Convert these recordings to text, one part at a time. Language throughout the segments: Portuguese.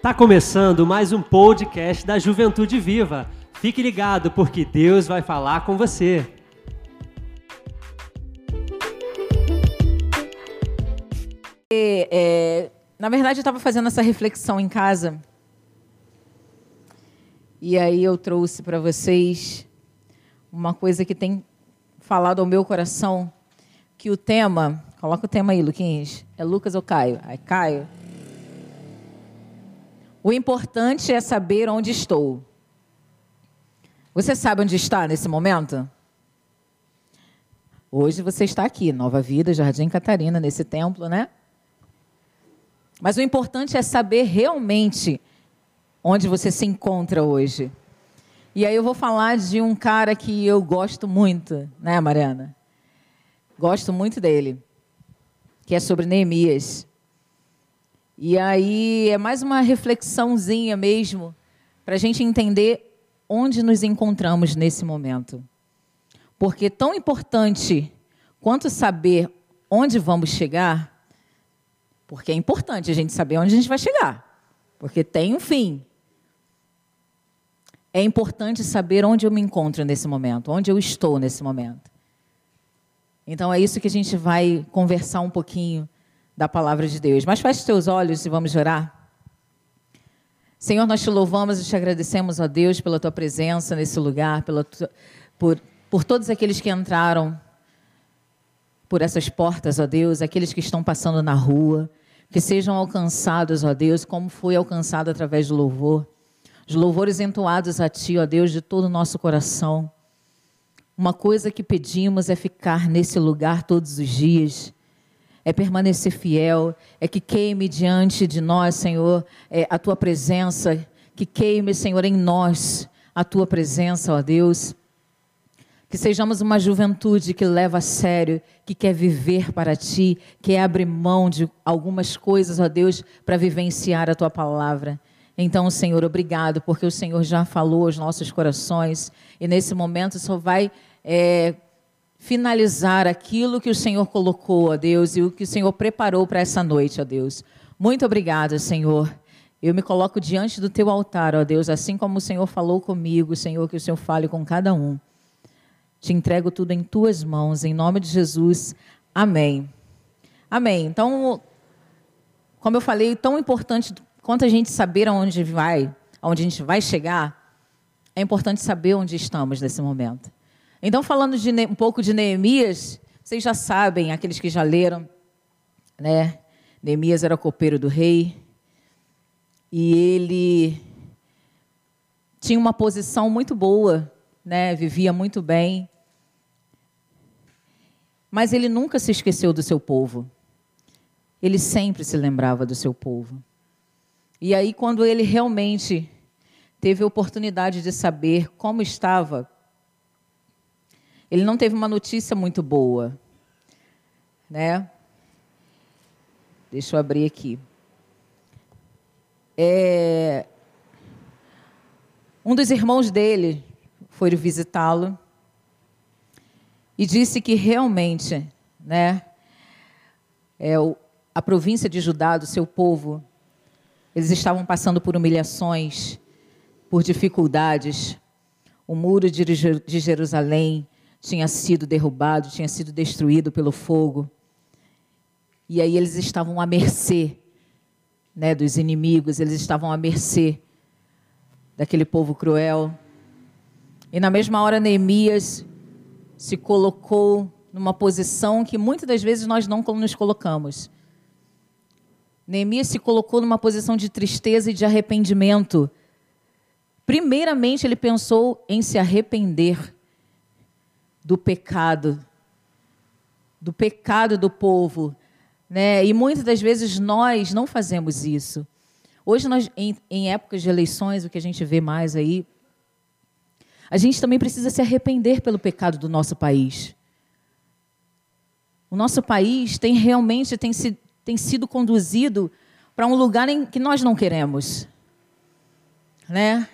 Tá começando mais um podcast da Juventude Viva. Fique ligado porque Deus vai falar com você. É, é, na verdade, eu estava fazendo essa reflexão em casa. E aí eu trouxe para vocês uma coisa que tem falado ao meu coração, que o tema, coloca o tema aí, Luquinhas, é Lucas ou Caio? Ai, Caio. O importante é saber onde estou. Você sabe onde está nesse momento? Hoje você está aqui, Nova Vida, Jardim Catarina, nesse templo, né? Mas o importante é saber realmente onde você se encontra hoje. E aí eu vou falar de um cara que eu gosto muito, né, Mariana? Gosto muito dele, que é sobre Neemias. E aí é mais uma reflexãozinha mesmo, para a gente entender onde nos encontramos nesse momento. Porque tão importante quanto saber onde vamos chegar, porque é importante a gente saber onde a gente vai chegar, porque tem um fim. É importante saber onde eu me encontro nesse momento, onde eu estou nesse momento. Então é isso que a gente vai conversar um pouquinho da palavra de Deus. Mas feche teus olhos e vamos orar. Senhor, nós te louvamos e te agradecemos, ó Deus, pela tua presença nesse lugar, pela por, por todos aqueles que entraram por essas portas, ó Deus, aqueles que estão passando na rua, que sejam alcançados, ó Deus, como foi alcançado através do louvor. Os louvores entoados a Ti, ó Deus, de todo o nosso coração. Uma coisa que pedimos é ficar nesse lugar todos os dias, é permanecer fiel, é que queime diante de nós, Senhor, é, a Tua presença, que queime, Senhor, em nós a Tua presença, ó Deus. Que sejamos uma juventude que leva a sério, que quer viver para ti, que abre mão de algumas coisas, ó Deus, para vivenciar a tua palavra. Então, Senhor, obrigado, porque o Senhor já falou aos nossos corações e nesse momento só vai é, finalizar aquilo que o Senhor colocou, ó Deus, e o que o Senhor preparou para essa noite, ó Deus. Muito obrigada, Senhor. Eu me coloco diante do teu altar, ó Deus, assim como o Senhor falou comigo, Senhor, que o Senhor fale com cada um. Te entrego tudo em tuas mãos, em nome de Jesus. Amém. Amém. Então, como eu falei, tão importante quanto a gente saber aonde vai, aonde a gente vai chegar, é importante saber onde estamos nesse momento. Então, falando de um pouco de Neemias, vocês já sabem, aqueles que já leram, né? Neemias era copeiro do rei e ele tinha uma posição muito boa né, vivia muito bem. Mas ele nunca se esqueceu do seu povo. Ele sempre se lembrava do seu povo. E aí, quando ele realmente teve a oportunidade de saber como estava, ele não teve uma notícia muito boa, né? Deixa eu abrir aqui. É... Um dos irmãos dele, foi visitá-lo e disse que realmente, né, é, a província de Judá, do seu povo, eles estavam passando por humilhações, por dificuldades. O muro de Jerusalém tinha sido derrubado, tinha sido destruído pelo fogo. E aí eles estavam à mercê né, dos inimigos, eles estavam à mercê daquele povo cruel. E na mesma hora, Neemias se colocou numa posição que muitas das vezes nós não nos colocamos. Neemias se colocou numa posição de tristeza e de arrependimento. Primeiramente, ele pensou em se arrepender do pecado, do pecado do povo. Né? E muitas das vezes nós não fazemos isso. Hoje, nós, em, em épocas de eleições, o que a gente vê mais aí, a gente também precisa se arrepender pelo pecado do nosso país. O nosso país tem realmente tem, se, tem sido conduzido para um lugar em que nós não queremos. Né?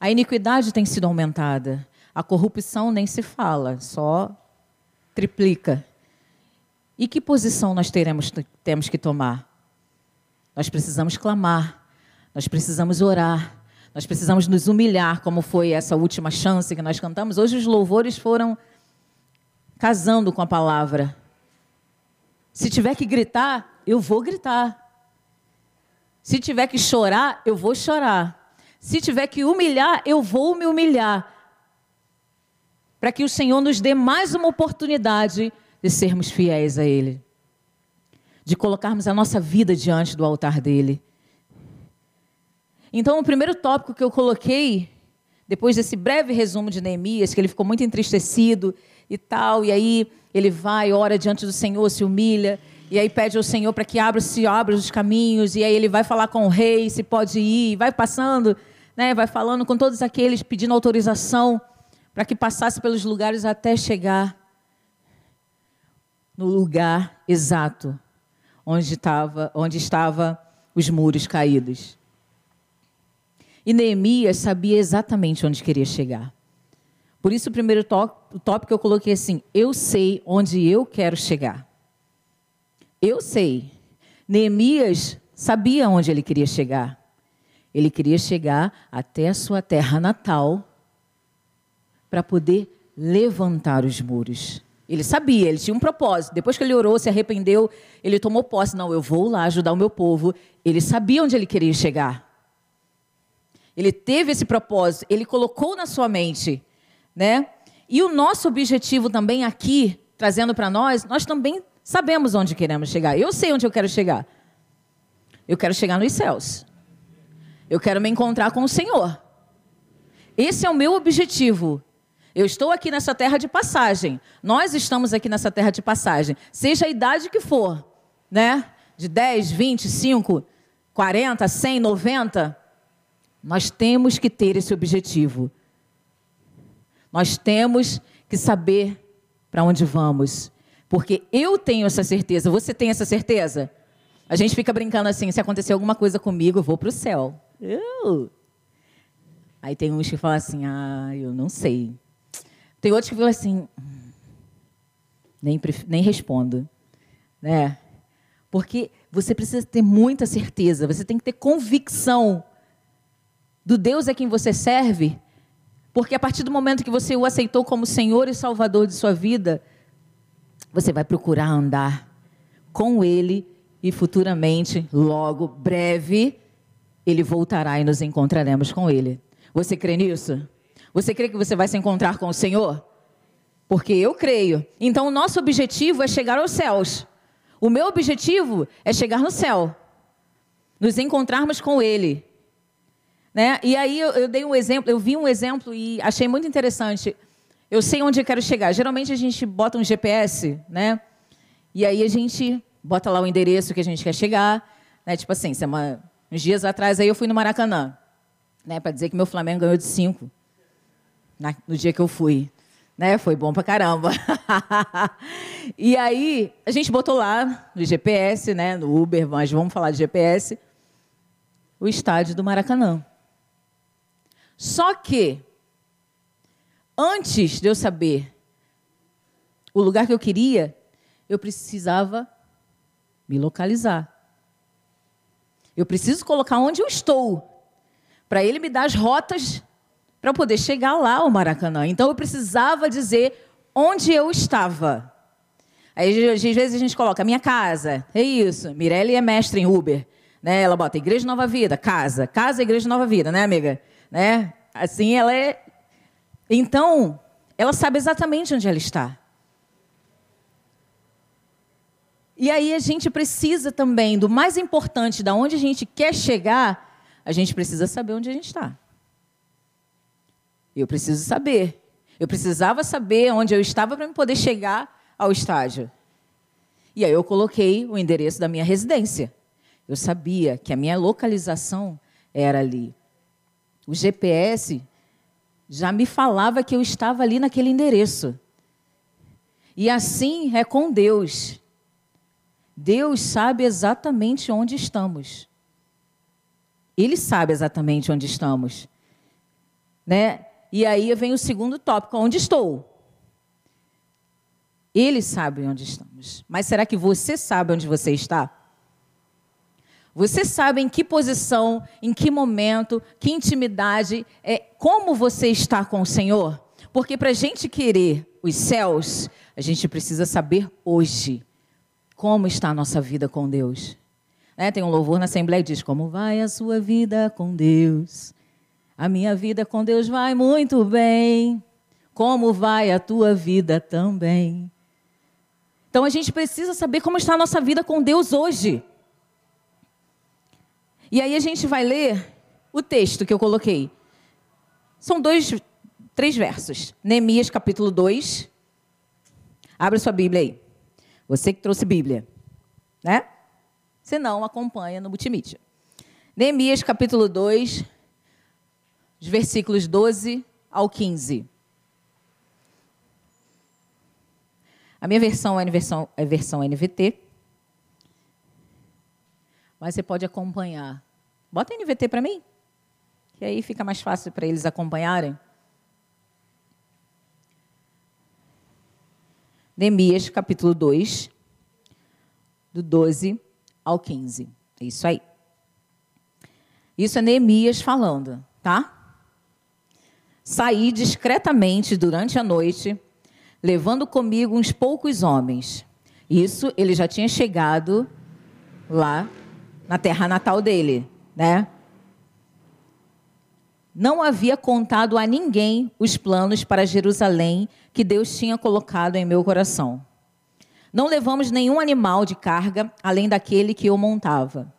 A iniquidade tem sido aumentada. A corrupção nem se fala, só triplica. E que posição nós teremos, temos que tomar? Nós precisamos clamar. Nós precisamos orar. Nós precisamos nos humilhar, como foi essa última chance que nós cantamos. Hoje os louvores foram casando com a palavra. Se tiver que gritar, eu vou gritar. Se tiver que chorar, eu vou chorar. Se tiver que humilhar, eu vou me humilhar. Para que o Senhor nos dê mais uma oportunidade de sermos fiéis a Ele, de colocarmos a nossa vida diante do altar dele. Então, o primeiro tópico que eu coloquei, depois desse breve resumo de Neemias, que ele ficou muito entristecido e tal, e aí ele vai, ora diante do Senhor, se humilha, e aí pede ao Senhor para que abra se abra os caminhos, e aí ele vai falar com o rei se pode ir, vai passando, né, vai falando com todos aqueles pedindo autorização para que passasse pelos lugares até chegar no lugar exato onde estava, onde estava os muros caídos. E Neemias sabia exatamente onde queria chegar. Por isso, o primeiro tópico que eu coloquei assim: eu sei onde eu quero chegar. Eu sei. Neemias sabia onde ele queria chegar. Ele queria chegar até a sua terra natal para poder levantar os muros. Ele sabia, ele tinha um propósito. Depois que ele orou, se arrependeu, ele tomou posse. Não, eu vou lá ajudar o meu povo. Ele sabia onde ele queria chegar. Ele teve esse propósito, ele colocou na sua mente, né? E o nosso objetivo também aqui, trazendo para nós, nós também sabemos onde queremos chegar. Eu sei onde eu quero chegar. Eu quero chegar nos céus. Eu quero me encontrar com o Senhor. Esse é o meu objetivo. Eu estou aqui nessa terra de passagem. Nós estamos aqui nessa terra de passagem. Seja a idade que for, né? De 10, 25, 40, 100, 90. Nós temos que ter esse objetivo. Nós temos que saber para onde vamos. Porque eu tenho essa certeza. Você tem essa certeza? A gente fica brincando assim: se acontecer alguma coisa comigo, eu vou para o céu. Eu. Aí tem uns que falam assim: ah, eu não sei. Tem outros que falam assim, nem, nem respondo. Né? Porque você precisa ter muita certeza, você tem que ter convicção do Deus a quem você serve, porque a partir do momento que você o aceitou como Senhor e Salvador de sua vida, você vai procurar andar com Ele e futuramente, logo, breve, Ele voltará e nos encontraremos com Ele. Você crê nisso? Você crê que você vai se encontrar com o Senhor? Porque eu creio. Então, o nosso objetivo é chegar aos céus. O meu objetivo é chegar no céu. Nos encontrarmos com Ele. Né? E aí eu, eu dei um exemplo, eu vi um exemplo e achei muito interessante. Eu sei onde eu quero chegar. Geralmente a gente bota um GPS, né? E aí a gente bota lá o endereço que a gente quer chegar. Né? Tipo assim, semana, uns dias atrás aí eu fui no Maracanã. Né? Para dizer que meu Flamengo ganhou de cinco na, no dia que eu fui. Né? Foi bom pra caramba. e aí, a gente botou lá no GPS, né? no Uber, mas vamos falar de GPS, o estádio do Maracanã. Só que, antes de eu saber o lugar que eu queria, eu precisava me localizar. Eu preciso colocar onde eu estou, para ele me dar as rotas para poder chegar lá ao Maracanã. Então eu precisava dizer onde eu estava. Aí às vezes a gente coloca minha casa, é isso. Mirelle é mestre em Uber, né? Ela bota Igreja Nova Vida, casa, casa, Igreja Nova Vida, né, amiga? Né? Assim ela é. Então ela sabe exatamente onde ela está. E aí a gente precisa também do mais importante, da onde a gente quer chegar, a gente precisa saber onde a gente está. Eu preciso saber. Eu precisava saber onde eu estava para poder chegar ao estádio. E aí eu coloquei o endereço da minha residência. Eu sabia que a minha localização era ali. O GPS já me falava que eu estava ali naquele endereço. E assim é com Deus. Deus sabe exatamente onde estamos. Ele sabe exatamente onde estamos. Né? E aí vem o segundo tópico: onde estou? Ele sabe onde estamos. Mas será que você sabe onde você está? Você sabe em que posição, em que momento, que intimidade, é como você está com o Senhor? Porque para a gente querer os céus, a gente precisa saber hoje como está a nossa vida com Deus. Né? Tem um louvor na Assembleia que diz: Como vai a sua vida com Deus? A minha vida com Deus vai muito bem. Como vai a tua vida também? Então a gente precisa saber como está a nossa vida com Deus hoje. E aí a gente vai ler o texto que eu coloquei. São dois, três versos. Neemias capítulo 2. Abre sua Bíblia aí. Você que trouxe Bíblia, né? Se não, acompanha no multimídia. Neemias capítulo 2, os versículos 12 ao 15. A minha versão é versão, é versão NVT. Mas você pode acompanhar. Bota NVT para mim, que aí fica mais fácil para eles acompanharem. Neemias, capítulo 2, do 12 ao 15. É isso aí. Isso é Neemias falando, tá? Saí discretamente durante a noite, levando comigo uns poucos homens. Isso ele já tinha chegado lá na terra natal dele, né? Não havia contado a ninguém os planos para Jerusalém que Deus tinha colocado em meu coração. Não levamos nenhum animal de carga além daquele que eu montava.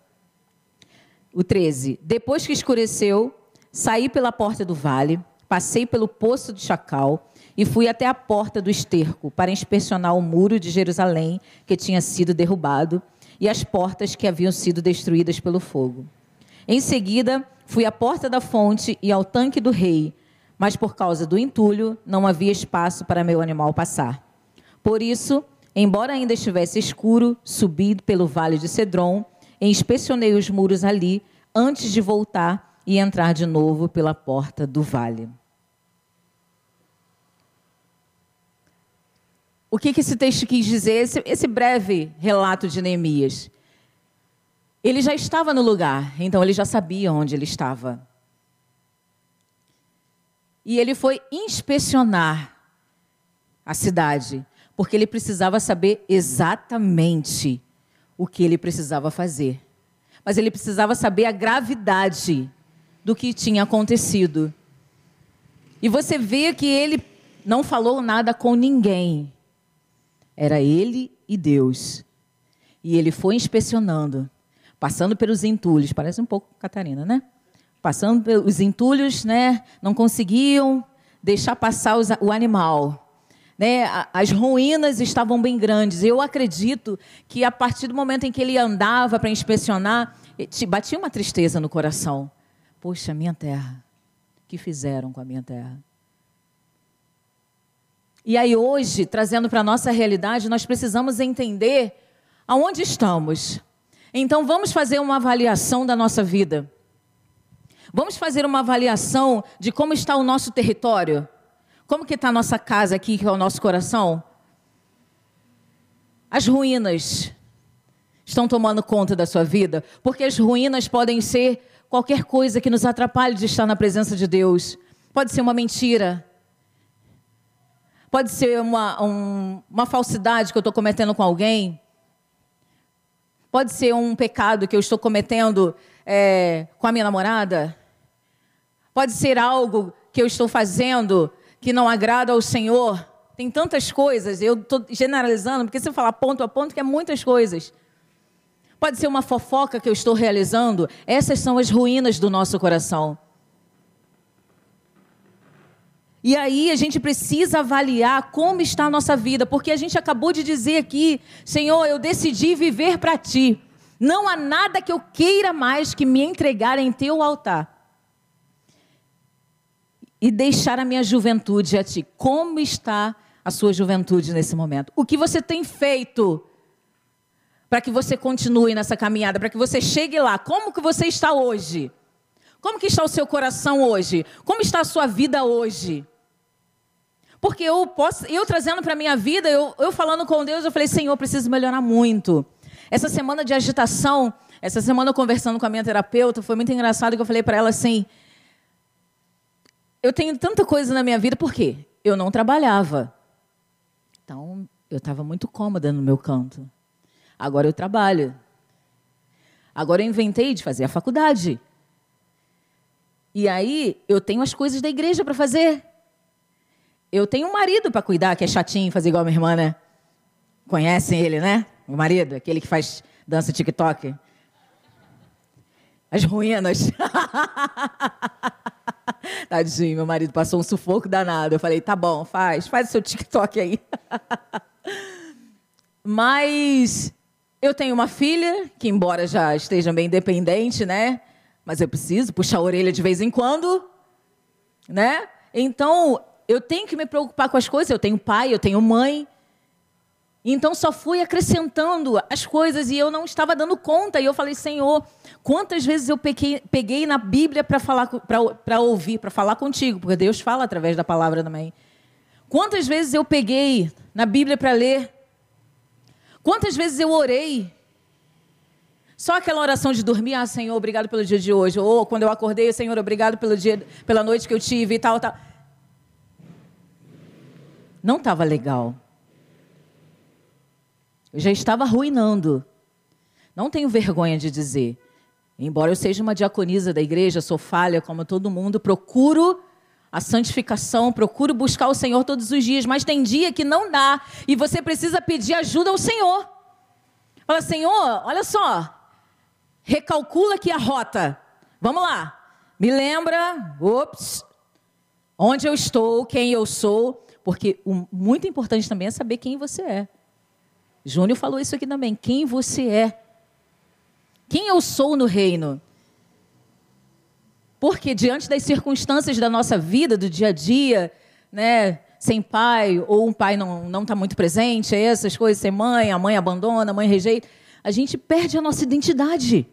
O 13. Depois que escureceu, saí pela porta do vale, passei pelo poço de Chacal e fui até a porta do esterco para inspecionar o muro de Jerusalém que tinha sido derrubado e as portas que haviam sido destruídas pelo fogo. Em seguida, fui à porta da fonte e ao tanque do rei, mas por causa do entulho não havia espaço para meu animal passar. Por isso, embora ainda estivesse escuro, subi pelo vale de Cedron e inspecionei os muros ali antes de voltar e entrar de novo pela porta do vale. O que, esse texto quis dizer? Esse breve relato de Neemias. Ele já estava no lugar, então ele já sabia onde ele estava. E ele foi inspecionar a cidade, porque ele precisava saber exatamente o que ele precisava fazer. Mas ele precisava saber a gravidade do que tinha acontecido. E você vê que ele não falou nada com ninguém. Era ele e Deus. E ele foi inspecionando, passando pelos entulhos. Parece um pouco Catarina, né? Passando pelos entulhos, né? Não conseguiam deixar passar os, o animal. Né? As ruínas estavam bem grandes. Eu acredito que a partir do momento em que ele andava para inspecionar, batia uma tristeza no coração. Poxa, minha terra. Que fizeram com a minha terra? E aí hoje, trazendo para a nossa realidade, nós precisamos entender aonde estamos. Então vamos fazer uma avaliação da nossa vida. Vamos fazer uma avaliação de como está o nosso território. Como que está a nossa casa aqui, que é o nosso coração? As ruínas estão tomando conta da sua vida? Porque as ruínas podem ser qualquer coisa que nos atrapalhe de estar na presença de Deus. Pode ser uma mentira, Pode ser uma, um, uma falsidade que eu estou cometendo com alguém. Pode ser um pecado que eu estou cometendo é, com a minha namorada. Pode ser algo que eu estou fazendo que não agrada ao Senhor. Tem tantas coisas, eu estou generalizando, porque se eu falar ponto a ponto, que é muitas coisas. Pode ser uma fofoca que eu estou realizando. Essas são as ruínas do nosso coração. E aí a gente precisa avaliar como está a nossa vida, porque a gente acabou de dizer aqui, Senhor, eu decidi viver para ti. Não há nada que eu queira mais que me entregar em teu altar. E deixar a minha juventude a ti. Como está a sua juventude nesse momento? O que você tem feito para que você continue nessa caminhada, para que você chegue lá? Como que você está hoje? Como que está o seu coração hoje? Como está a sua vida hoje? Porque eu posso, eu trazendo para a minha vida, eu, eu falando com Deus, eu falei, Senhor, eu preciso melhorar muito. Essa semana de agitação, Essa semana, conversando com a minha terapeuta, foi muito engraçado que eu falei para ela assim: eu tenho tanta coisa na minha vida, por quê? Eu não trabalhava. Então, eu estava muito cômoda no meu canto. Agora eu trabalho. Agora eu inventei de fazer a faculdade. E aí eu tenho as coisas da igreja para fazer. Eu tenho um marido para cuidar, que é chatinho, fazer igual a minha irmã, né? Conhecem ele, né? O marido, aquele que faz dança TikTok. As ruínas. Tadinho, meu marido passou um sufoco danado. Eu falei, tá bom, faz, faz o seu TikTok aí. Mas eu tenho uma filha, que embora já esteja bem independente, né? Mas eu preciso puxar a orelha de vez em quando, né? Então, eu tenho que me preocupar com as coisas. Eu tenho pai, eu tenho mãe. Então só fui acrescentando as coisas e eu não estava dando conta. E eu falei, Senhor, quantas vezes eu peguei, peguei na Bíblia para falar, para ouvir, para falar contigo, porque Deus fala através da palavra também. Quantas vezes eu peguei na Bíblia para ler? Quantas vezes eu orei? Só aquela oração de dormir, ah, Senhor, obrigado pelo dia de hoje. Ou quando eu acordei, Senhor, obrigado pelo dia, pela noite que eu tive e tal, tal. Não estava legal. Eu já estava arruinando. Não tenho vergonha de dizer. Embora eu seja uma diaconisa da igreja, sou falha como todo mundo, procuro a santificação, procuro buscar o Senhor todos os dias, mas tem dia que não dá e você precisa pedir ajuda ao Senhor. Fala, Senhor, olha só, recalcula aqui a rota. Vamos lá. Me lembra, ops, onde eu estou, quem eu sou, porque o muito importante também é saber quem você é. Júnior falou isso aqui também. Quem você é? Quem eu sou no reino? Porque diante das circunstâncias da nossa vida, do dia a dia, né, sem pai, ou um pai não está muito presente, essas coisas, sem mãe, a mãe abandona, a mãe rejeita, a gente perde a nossa identidade.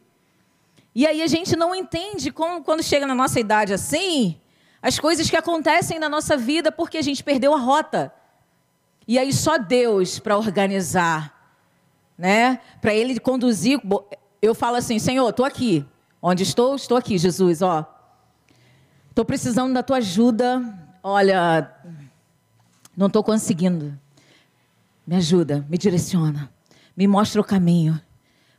E aí a gente não entende como, quando chega na nossa idade assim, as coisas que acontecem na nossa vida porque a gente perdeu a rota. E aí só Deus para organizar, né? Para ele conduzir. Eu falo assim, Senhor, estou aqui. Onde estou? Estou aqui, Jesus, ó. Estou precisando da tua ajuda. Olha, não estou conseguindo. Me ajuda, me direciona. Me mostra o caminho.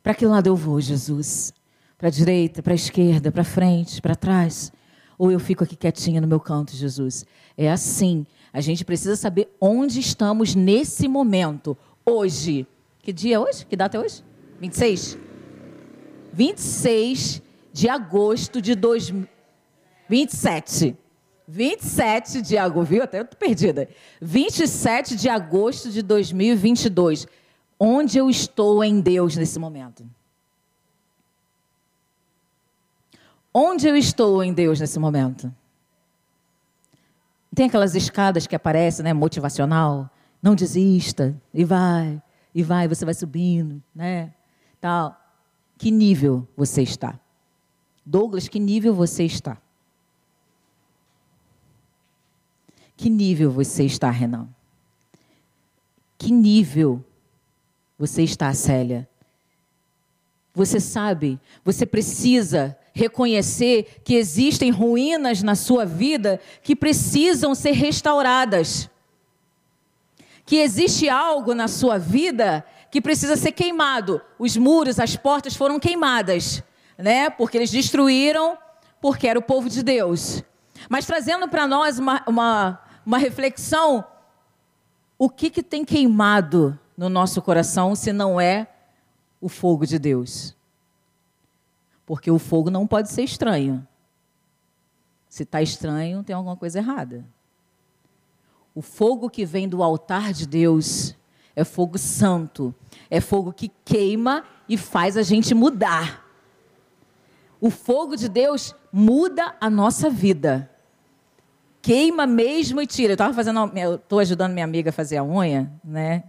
Para que lado eu vou, Jesus? Para a direita, para a esquerda, para frente, para trás? Ou eu fico aqui quietinha no meu canto, Jesus? É assim a gente precisa saber onde estamos nesse momento, hoje. Que dia é hoje? Que data é hoje? 26? 26 de agosto de 2027. 27 de agosto, viu? Até eu tô perdida. 27 de agosto de 2022. Onde eu estou em Deus nesse momento? Onde eu estou em Deus nesse momento? Tem aquelas escadas que aparecem, né, motivacional, não desista, e vai, e vai, você vai subindo, né? Tal. Que nível você está? Douglas, que nível você está? Que nível você está, Renan? Que nível você está, Célia? Você sabe, você precisa reconhecer que existem ruínas na sua vida que precisam ser restauradas. Que existe algo na sua vida que precisa ser queimado. Os muros, as portas foram queimadas, né? Porque eles destruíram, porque era o povo de Deus. Mas trazendo para nós uma, uma, uma reflexão, o que, que tem queimado no nosso coração se não é o fogo de Deus? Porque o fogo não pode ser estranho. Se está estranho, tem alguma coisa errada. O fogo que vem do altar de Deus é fogo santo, é fogo que queima e faz a gente mudar. O fogo de Deus muda a nossa vida. Queima mesmo e tira. Eu estava fazendo, eu estou ajudando minha amiga a fazer a unha, né?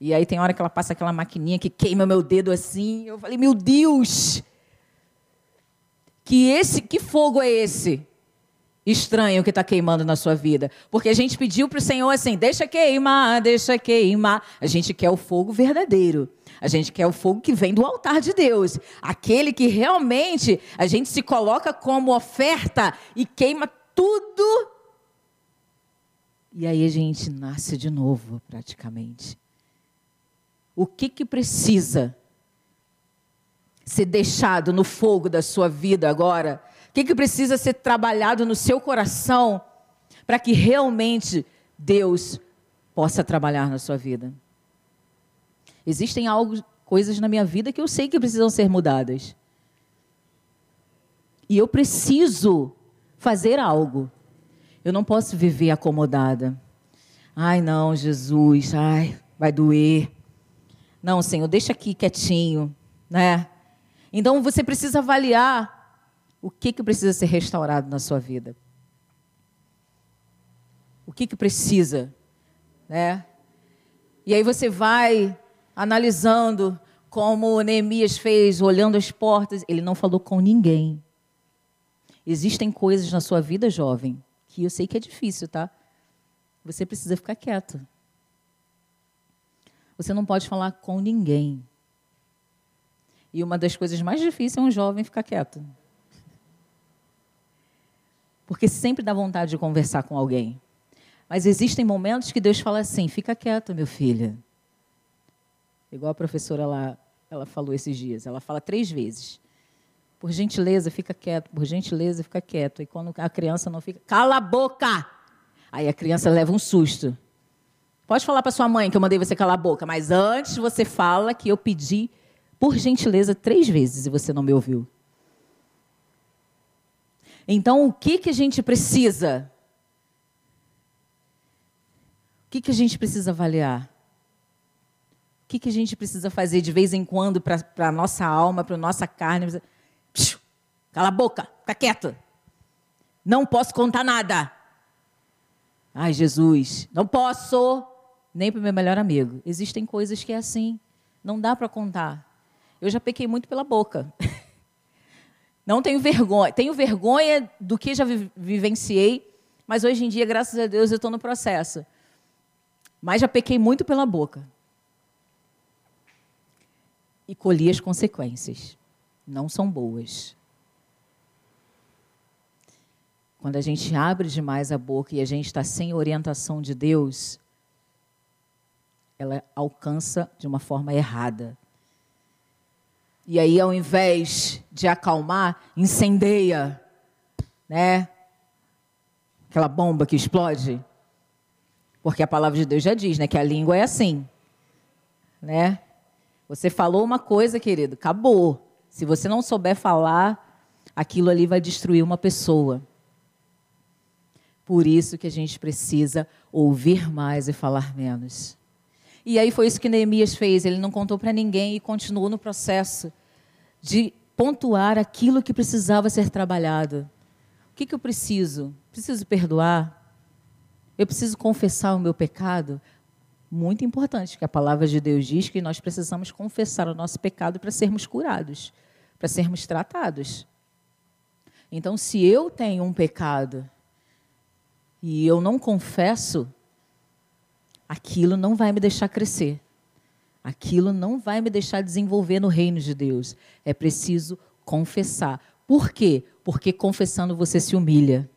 E aí tem hora que ela passa aquela maquininha que queima meu dedo assim. Eu falei, meu Deus! que esse, que fogo é esse? estranho que está queimando na sua vida. Porque a gente pediu para o Senhor assim: deixa queimar, deixa queimar. A gente quer o fogo verdadeiro. A gente quer o fogo que vem do altar de Deus. Aquele que realmente a gente se coloca como oferta e queima tudo. E aí a gente nasce de novo, praticamente. O que que precisa ser deixado no fogo da sua vida agora que, que precisa ser trabalhado no seu coração para que realmente Deus possa trabalhar na sua vida? Existem algo, coisas na minha vida que eu sei que precisam ser mudadas. E eu preciso fazer algo. Eu não posso viver acomodada. Ai, não, Jesus, ai, vai doer. Não, Senhor, deixa aqui quietinho, né? Então você precisa avaliar o que, que precisa ser restaurado na sua vida. O que, que precisa, né? E aí você vai analisando como Neemias fez, olhando as portas, ele não falou com ninguém. Existem coisas na sua vida, jovem, que eu sei que é difícil, tá? Você precisa ficar quieto. Você não pode falar com ninguém. E uma das coisas mais difíceis é um jovem ficar quieto. Porque sempre dá vontade de conversar com alguém. Mas existem momentos que Deus fala assim: fica quieto, meu filho. Igual a professora lá, ela falou esses dias. Ela fala três vezes. Por gentileza, fica quieto. Por gentileza, fica quieto. E quando a criança não fica, cala a boca! Aí a criança leva um susto. Pode falar para sua mãe que eu mandei você calar a boca, mas antes você fala que eu pedi, por gentileza, três vezes e você não me ouviu. Então, o que, que a gente precisa? O que, que a gente precisa avaliar? O que, que a gente precisa fazer de vez em quando para a nossa alma, para a nossa carne? Psiu, cala a boca, fica quieto. Não posso contar nada. Ai, Jesus, não posso. Nem para o meu melhor amigo. Existem coisas que é assim. Não dá para contar. Eu já pequei muito pela boca. Não tenho vergonha. Tenho vergonha do que já vivenciei, mas hoje em dia, graças a Deus, eu estou no processo. Mas já pequei muito pela boca. E colhi as consequências. Não são boas. Quando a gente abre demais a boca e a gente está sem orientação de Deus, ela alcança de uma forma errada. E aí, ao invés de acalmar, incendeia, né? Aquela bomba que explode. Porque a palavra de Deus já diz, né, que a língua é assim, né? Você falou uma coisa, querido, acabou. Se você não souber falar, aquilo ali vai destruir uma pessoa. Por isso que a gente precisa ouvir mais e falar menos. E aí foi isso que Neemias fez. Ele não contou para ninguém e continuou no processo de pontuar aquilo que precisava ser trabalhado. O que, que eu preciso? Preciso perdoar? Eu preciso confessar o meu pecado? Muito importante, que a palavra de Deus diz que nós precisamos confessar o nosso pecado para sermos curados, para sermos tratados. Então, se eu tenho um pecado e eu não confesso, aquilo não vai me deixar crescer. Aquilo não vai me deixar desenvolver no reino de Deus. É preciso confessar. Por quê? Porque confessando você se humilha.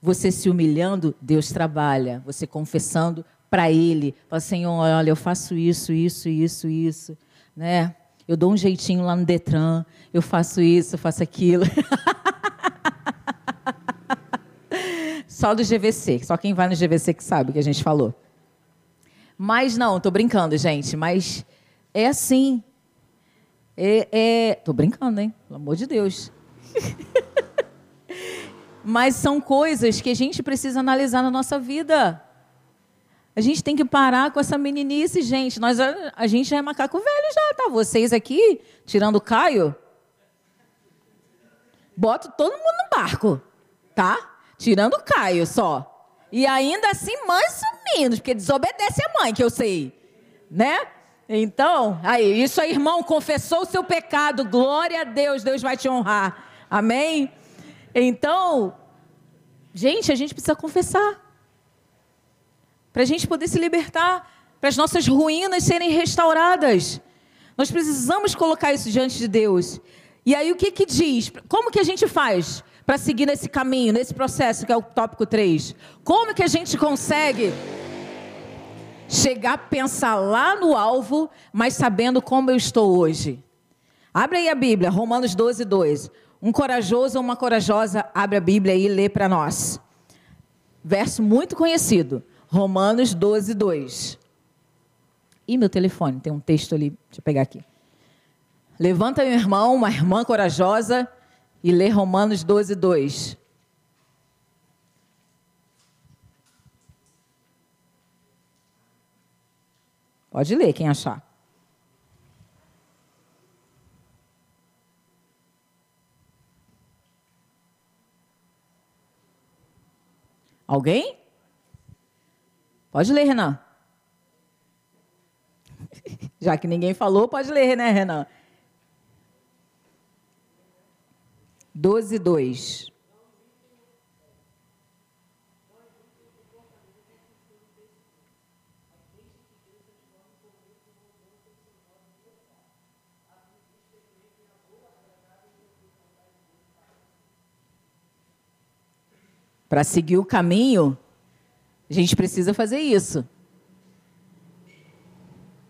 Você se humilhando, Deus trabalha. Você confessando para Ele. Fala, Senhor, olha, eu faço isso, isso, isso, isso. Né? Eu dou um jeitinho lá no Detran. Eu faço isso, eu faço aquilo. Só do GVC. Só quem vai no GVC que sabe o que a gente falou. Mas não, tô brincando, gente. Mas é assim. É, é... Tô brincando, hein? Pelo amor de Deus. Mas são coisas que a gente precisa analisar na nossa vida. A gente tem que parar com essa meninice, gente. Nós, a, a gente já é macaco velho já, tá? Vocês aqui, tirando o Caio, boto todo mundo no barco, tá? Tirando o Caio só. E ainda assim, mais ou menos, porque desobedece a mãe, que eu sei. Né? Então, aí, isso aí, irmão, confessou o seu pecado, glória a Deus, Deus vai te honrar. Amém? Então, Gente, a gente precisa confessar. Para a gente poder se libertar, para as nossas ruínas serem restauradas. Nós precisamos colocar isso diante de Deus. E aí o que que diz? Como que a gente faz para seguir nesse caminho, nesse processo que é o tópico 3? Como que a gente consegue chegar a pensar lá no alvo, mas sabendo como eu estou hoje? Abre aí a Bíblia, Romanos 12, 2. Um corajoso ou uma corajosa abre a Bíblia e lê para nós. Verso muito conhecido, Romanos 12, 2. E meu telefone, tem um texto ali, deixa eu pegar aqui. Levanta meu irmão, uma irmã corajosa, e lê Romanos 12, 2. Pode ler, quem achar. Alguém? Pode ler, Renan. Já que ninguém falou, pode ler, né, Renan? 12, 2. Para seguir o caminho, a gente precisa fazer isso.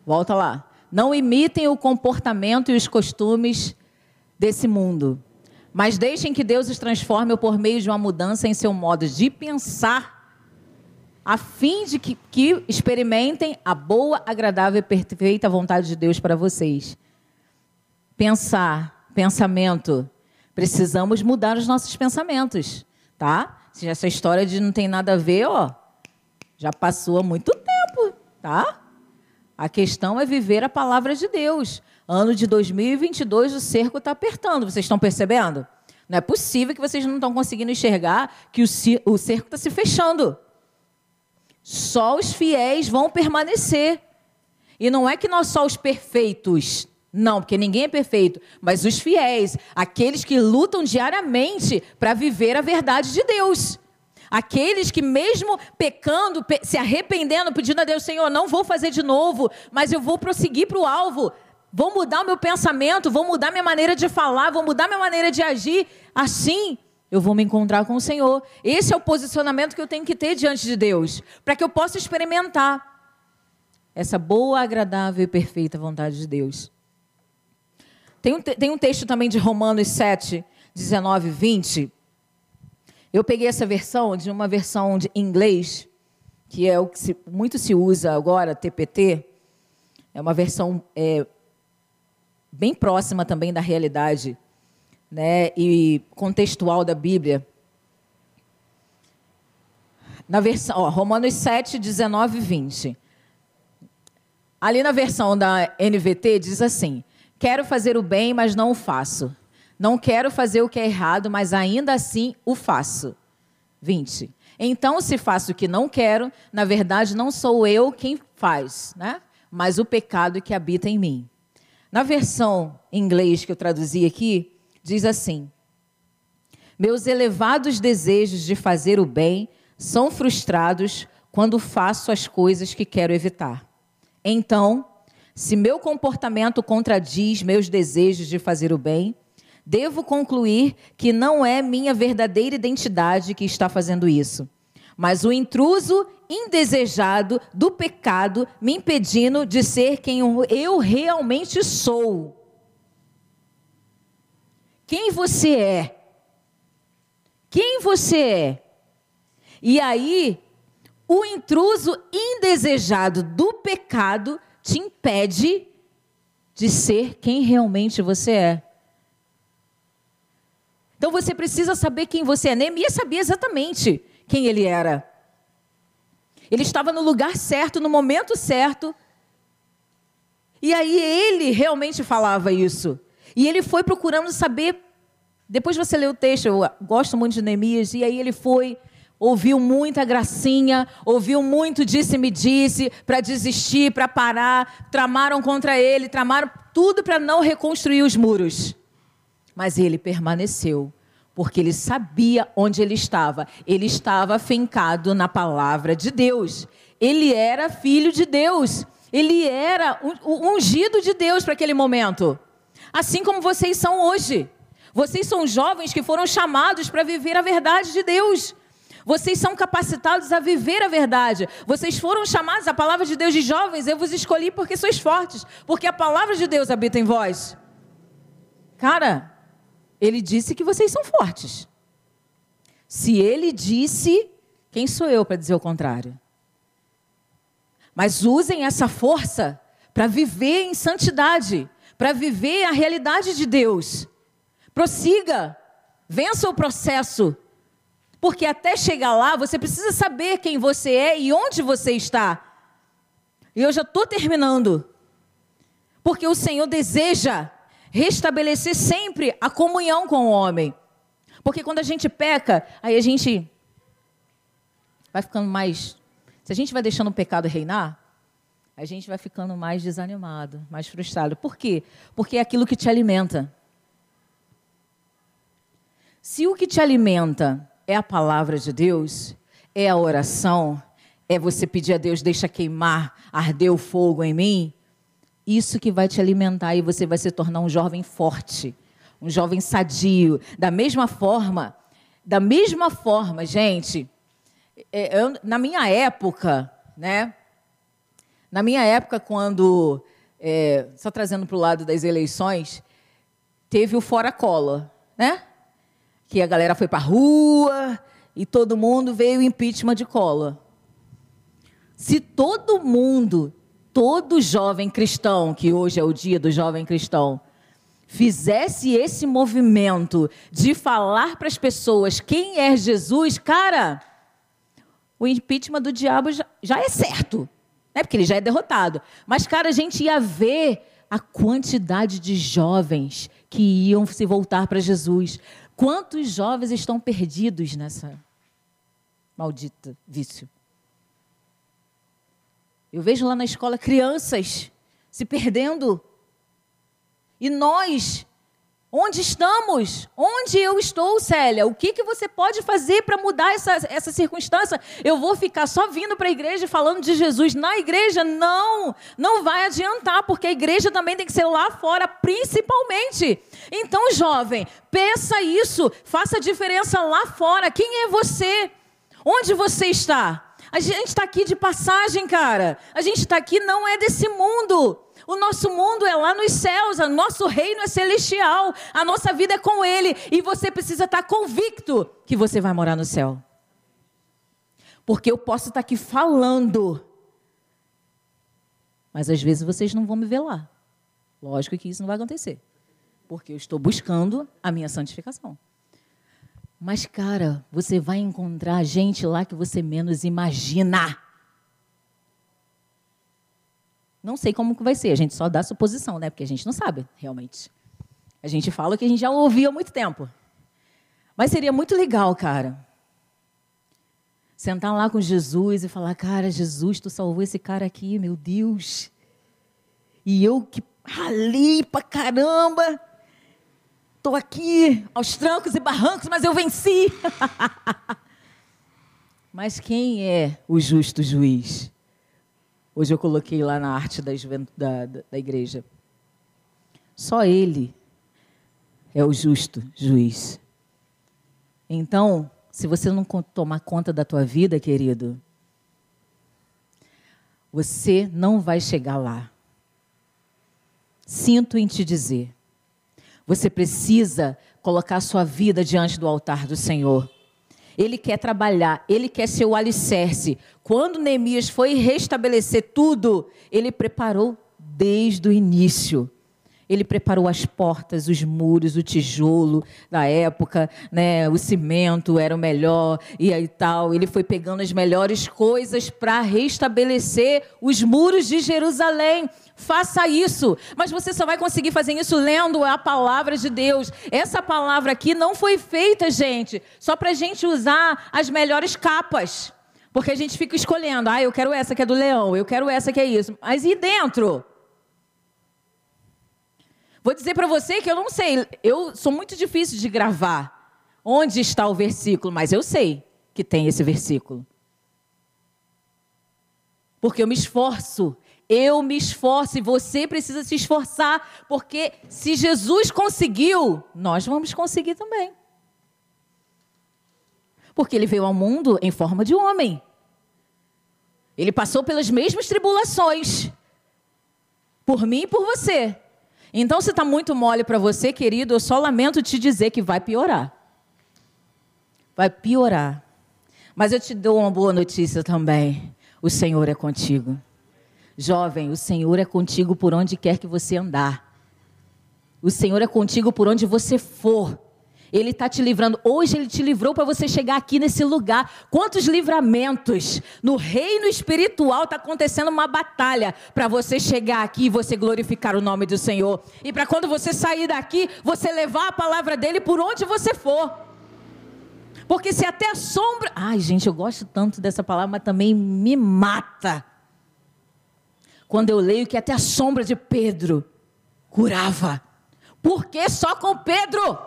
Volta lá. Não imitem o comportamento e os costumes desse mundo, mas deixem que Deus os transforme por meio de uma mudança em seu modo de pensar, a fim de que, que experimentem a boa, agradável e perfeita vontade de Deus para vocês. Pensar, pensamento. Precisamos mudar os nossos pensamentos, tá? Se essa história de não tem nada a ver, ó, já passou há muito tempo, tá? A questão é viver a palavra de Deus. Ano de 2022, o cerco está apertando. Vocês estão percebendo? Não é possível que vocês não estão conseguindo enxergar que o cerco está se fechando. Só os fiéis vão permanecer. E não é que nós só os perfeitos não, porque ninguém é perfeito, mas os fiéis, aqueles que lutam diariamente para viver a verdade de Deus. Aqueles que, mesmo pecando, se arrependendo, pedindo a Deus, Senhor, não vou fazer de novo, mas eu vou prosseguir para o alvo. Vou mudar o meu pensamento, vou mudar minha maneira de falar, vou mudar minha maneira de agir. Assim, eu vou me encontrar com o Senhor. Esse é o posicionamento que eu tenho que ter diante de Deus, para que eu possa experimentar essa boa, agradável e perfeita vontade de Deus. Tem um, tem um texto também de Romanos 7, 19 e 20. Eu peguei essa versão de uma versão de inglês, que é o que se, muito se usa agora, TPT. É uma versão é, bem próxima também da realidade né, e contextual da Bíblia. Na versão, ó, Romanos 7, 19 e 20. Ali na versão da NVT diz assim: Quero fazer o bem, mas não o faço. Não quero fazer o que é errado, mas ainda assim o faço. 20. Então, se faço o que não quero, na verdade não sou eu quem faz, né? mas o pecado que habita em mim. Na versão em inglês que eu traduzi aqui, diz assim: Meus elevados desejos de fazer o bem são frustrados quando faço as coisas que quero evitar. Então, se meu comportamento contradiz meus desejos de fazer o bem, devo concluir que não é minha verdadeira identidade que está fazendo isso, mas o intruso indesejado do pecado me impedindo de ser quem eu realmente sou. Quem você é? Quem você é? E aí, o intruso indesejado do pecado te impede de ser quem realmente você é. Então você precisa saber quem você é. Neemias sabia exatamente quem ele era. Ele estava no lugar certo, no momento certo. E aí ele realmente falava isso. E ele foi procurando saber. Depois você lê o texto, eu gosto muito de Neemias, e aí ele foi ouviu muita gracinha, ouviu muito disse-me disse, para desistir, para parar, tramaram contra ele, tramaram tudo para não reconstruir os muros. Mas ele permaneceu, Porque ele sabia onde ele estava. Ele estava fincado na palavra de Deus. Ele era filho de Deus. Ele era o ungido de Deus para aquele momento. Assim como vocês são hoje. Vocês são jovens que foram chamados para viver a verdade de Deus. Vocês são capacitados a viver a verdade. Vocês foram chamados, a palavra de Deus de jovens, eu vos escolhi porque sois fortes, porque a palavra de Deus habita em vós. Cara, ele disse que vocês são fortes. Se ele disse, quem sou eu para dizer o contrário? Mas usem essa força para viver em santidade, para viver a realidade de Deus. Prossiga, vença o processo, porque até chegar lá, você precisa saber quem você é e onde você está. E eu já estou terminando. Porque o Senhor deseja restabelecer sempre a comunhão com o homem. Porque quando a gente peca, aí a gente vai ficando mais. Se a gente vai deixando o pecado reinar, a gente vai ficando mais desanimado, mais frustrado. Por quê? Porque é aquilo que te alimenta. Se o que te alimenta é a palavra de Deus, é a oração, é você pedir a Deus, deixa queimar, arder o fogo em mim. Isso que vai te alimentar e você vai se tornar um jovem forte, um jovem sadio. Da mesma forma, da mesma forma, gente, é, eu, na minha época, né? Na minha época, quando, é, só trazendo para o lado das eleições, teve o fora cola, né? que a galera foi para a rua e todo mundo veio impeachment de cola. Se todo mundo, todo jovem cristão, que hoje é o dia do jovem cristão, fizesse esse movimento de falar para as pessoas quem é Jesus, cara, o impeachment do diabo já, já é certo, né? porque ele já é derrotado. Mas, cara, a gente ia ver a quantidade de jovens que iam se voltar para Jesus. Quantos jovens estão perdidos nessa maldita vício? Eu vejo lá na escola crianças se perdendo. E nós Onde estamos? Onde eu estou, Célia? O que, que você pode fazer para mudar essa, essa circunstância? Eu vou ficar só vindo para a igreja falando de Jesus na igreja? Não, não vai adiantar, porque a igreja também tem que ser lá fora, principalmente. Então, jovem, peça isso, faça a diferença lá fora. Quem é você? Onde você está? A gente está aqui de passagem, cara. A gente está aqui, não é desse mundo. O nosso mundo é lá nos céus, o nosso reino é celestial, a nossa vida é com Ele e você precisa estar convicto que você vai morar no céu. Porque eu posso estar aqui falando, mas às vezes vocês não vão me ver lá. Lógico que isso não vai acontecer, porque eu estou buscando a minha santificação. Mas, cara, você vai encontrar gente lá que você menos imagina. Não sei como que vai ser, a gente só dá suposição, né? Porque a gente não sabe, realmente. A gente fala que a gente já ouviu há muito tempo. Mas seria muito legal, cara. Sentar lá com Jesus e falar: Cara, Jesus, tu salvou esse cara aqui, meu Deus. E eu que ralei pra caramba. Estou aqui aos trancos e barrancos, mas eu venci. mas quem é o justo juiz? Hoje eu coloquei lá na arte da, da, da igreja. Só Ele é o justo juiz. Então, se você não tomar conta da tua vida, querido, você não vai chegar lá. Sinto em te dizer. Você precisa colocar a sua vida diante do altar do Senhor. Ele quer trabalhar, ele quer ser o alicerce. Quando Neemias foi restabelecer tudo, ele preparou desde o início. Ele preparou as portas, os muros, o tijolo da época, né? O cimento era o melhor e aí tal. Ele foi pegando as melhores coisas para restabelecer os muros de Jerusalém. Faça isso, mas você só vai conseguir fazer isso lendo a palavra de Deus. Essa palavra aqui não foi feita, gente, só para gente usar as melhores capas. Porque a gente fica escolhendo, ah, eu quero essa que é do leão, eu quero essa que é isso. Mas e dentro? Vou dizer para você que eu não sei, eu sou muito difícil de gravar. onde está o versículo, mas eu sei que tem esse versículo. Porque eu me esforço, eu me esforço e você precisa se esforçar, porque se Jesus conseguiu, nós vamos conseguir também. Porque ele veio ao mundo em forma de homem. Ele passou pelas mesmas tribulações. Por mim e por você. Então, se está muito mole para você, querido, eu só lamento te dizer que vai piorar. Vai piorar. Mas eu te dou uma boa notícia também. O Senhor é contigo. Jovem, o Senhor é contigo por onde quer que você andar. O Senhor é contigo por onde você for. Ele está te livrando. Hoje Ele te livrou para você chegar aqui nesse lugar. Quantos livramentos? No reino espiritual está acontecendo uma batalha para você chegar aqui e você glorificar o nome do Senhor. E para quando você sair daqui, você levar a palavra dele por onde você for. Porque se até a sombra. Ai, gente, eu gosto tanto dessa palavra, mas também me mata. Quando eu leio que até a sombra de Pedro curava. Por que só com Pedro?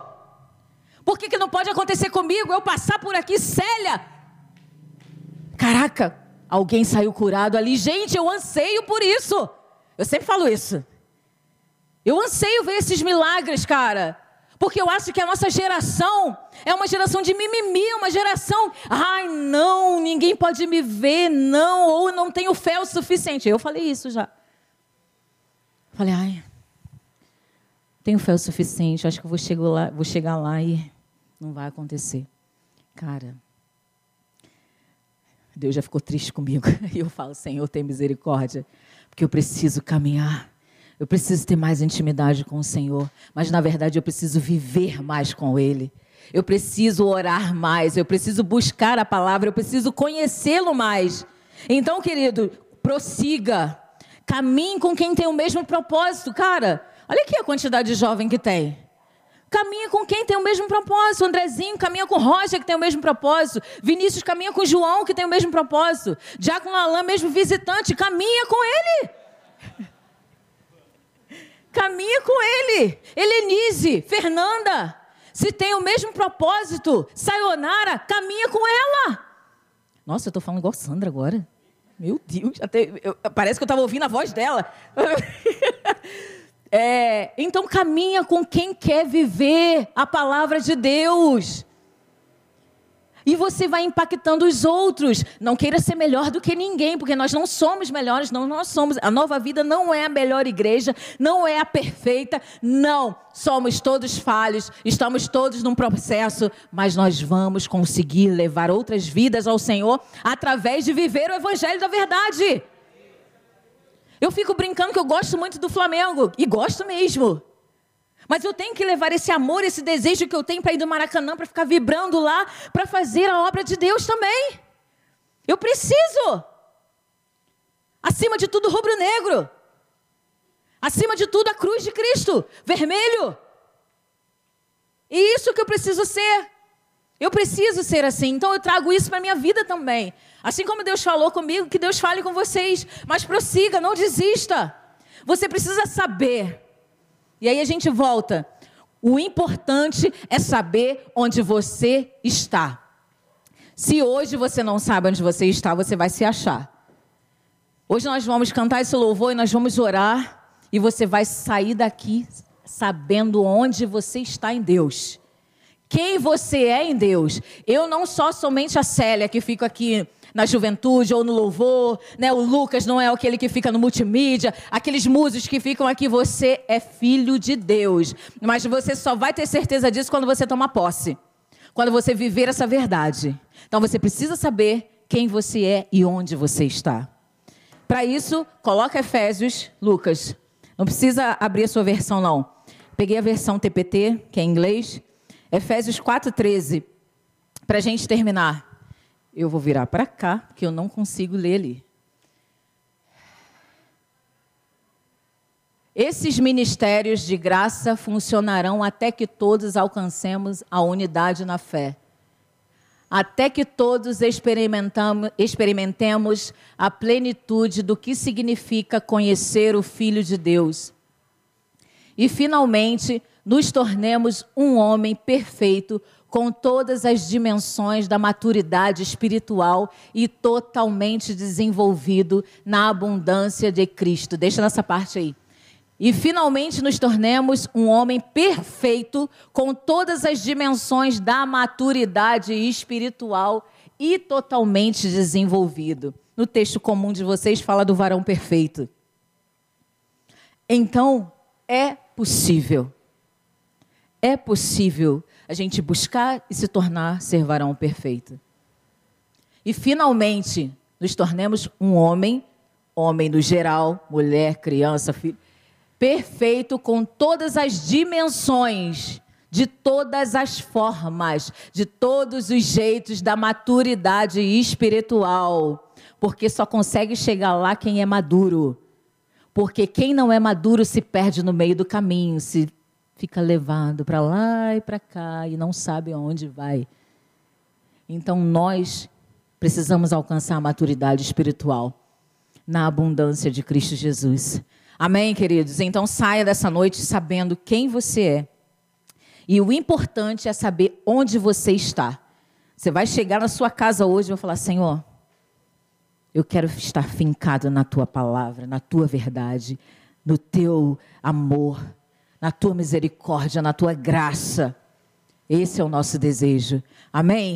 Por que, que não pode acontecer comigo? Eu passar por aqui, Célia. Caraca, alguém saiu curado ali. Gente, eu anseio por isso. Eu sempre falo isso. Eu anseio ver esses milagres, cara. Porque eu acho que a nossa geração é uma geração de mimimi, uma geração, ai, não, ninguém pode me ver, não, ou não tenho fé o suficiente. Eu falei isso já. Falei, ai, tenho fé o suficiente, acho que vou chegar lá, vou chegar lá e não vai acontecer. Cara, Deus já ficou triste comigo. E eu falo, Senhor, tem misericórdia, porque eu preciso caminhar. Eu preciso ter mais intimidade com o Senhor, mas na verdade eu preciso viver mais com Ele. Eu preciso orar mais, eu preciso buscar a palavra, eu preciso conhecê-lo mais. Então, querido, prossiga. Caminhe com quem tem o mesmo propósito, cara. Olha aqui a quantidade de jovem que tem. Caminha com quem tem o mesmo propósito. Andrezinho caminha com Roger, que tem o mesmo propósito. Vinícius caminha com João, que tem o mesmo propósito. Diácono Alain, mesmo visitante, caminha com ele. Caminha com ele. Helenise, Fernanda, se tem o mesmo propósito, Sayonara, caminha com ela. Nossa, eu estou falando igual Sandra agora. Meu Deus, até, eu, parece que eu estava ouvindo a voz dela. É, então caminha com quem quer viver a palavra de Deus. E você vai impactando os outros. Não queira ser melhor do que ninguém, porque nós não somos melhores, não nós somos. A nova vida não é a melhor igreja, não é a perfeita, não. Somos todos falhos, estamos todos num processo, mas nós vamos conseguir levar outras vidas ao Senhor através de viver o evangelho da verdade. Eu fico brincando que eu gosto muito do Flamengo, e gosto mesmo. Mas eu tenho que levar esse amor, esse desejo que eu tenho para ir do Maracanã, para ficar vibrando lá, para fazer a obra de Deus também. Eu preciso. Acima de tudo, rubro-negro. Acima de tudo, a cruz de Cristo, vermelho. E isso que eu preciso ser. Eu preciso ser assim. Então eu trago isso para minha vida também. Assim como Deus falou comigo, que Deus fale com vocês. Mas prossiga, não desista. Você precisa saber. E aí a gente volta. O importante é saber onde você está. Se hoje você não sabe onde você está, você vai se achar. Hoje nós vamos cantar esse louvor e nós vamos orar. E você vai sair daqui sabendo onde você está em Deus quem você é em Deus. Eu não sou somente a Célia que fico aqui na juventude ou no louvor, né? O Lucas não é aquele que fica no multimídia, aqueles músicos que ficam aqui, você é filho de Deus. Mas você só vai ter certeza disso quando você tomar posse. Quando você viver essa verdade. Então você precisa saber quem você é e onde você está. Para isso, coloca Efésios, Lucas. Não precisa abrir a sua versão não. Peguei a versão TPT, que é em inglês. Efésios 4,13. Para a gente terminar. Eu vou virar para cá, porque eu não consigo ler ali. Esses ministérios de graça funcionarão até que todos alcancemos a unidade na fé. Até que todos experimentemos a plenitude do que significa conhecer o Filho de Deus. E, finalmente, nos tornemos um homem perfeito com todas as dimensões da maturidade espiritual e totalmente desenvolvido na abundância de Cristo. Deixa nessa parte aí. E finalmente nos tornemos um homem perfeito com todas as dimensões da maturidade espiritual e totalmente desenvolvido. No texto comum de vocês fala do varão perfeito. Então, é possível. É possível a gente buscar e se tornar ser varão perfeito. E finalmente nos tornemos um homem, homem no geral, mulher, criança, filho, perfeito com todas as dimensões, de todas as formas, de todos os jeitos da maturidade espiritual, porque só consegue chegar lá quem é maduro. Porque quem não é maduro se perde no meio do caminho, se fica levado para lá e para cá e não sabe aonde vai. Então nós precisamos alcançar a maturidade espiritual na abundância de Cristo Jesus. Amém, queridos? Então saia dessa noite sabendo quem você é. E o importante é saber onde você está. Você vai chegar na sua casa hoje e vai falar: Senhor, eu quero estar fincado na tua palavra, na tua verdade, no teu amor, na tua misericórdia, na tua graça. Esse é o nosso desejo. Amém?